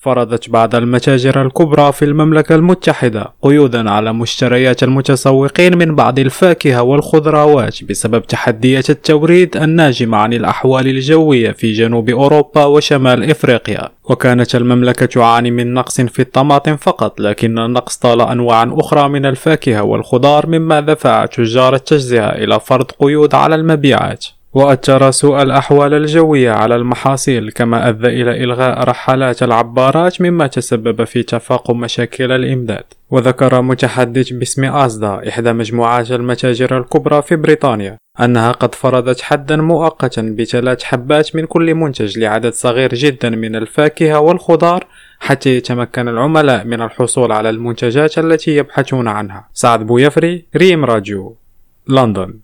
فرضت بعض المتاجر الكبرى في المملكة المتحدة قيودا على مشتريات المتسوقين من بعض الفاكهة والخضروات بسبب تحديات التوريد الناجمة عن الأحوال الجوية في جنوب أوروبا وشمال إفريقيا. وكانت المملكة تعاني من نقص في الطماطم فقط لكن النقص طال أنواعا أخرى من الفاكهة والخضار مما دفع تجار التجزئة إلى فرض قيود على المبيعات. وأثر سوء الأحوال الجوية على المحاصيل كما أدى إلى إلغاء رحلات العبارات مما تسبب في تفاقم مشاكل الإمداد. وذكر متحدث باسم أزدا إحدى مجموعات المتاجر الكبرى في بريطانيا أنها قد فرضت حدا مؤقتا بثلاث حبات من كل منتج لعدد صغير جدا من الفاكهة والخضار حتى يتمكن العملاء من الحصول على المنتجات التي يبحثون عنها. سعد بويفري ريم راديو لندن.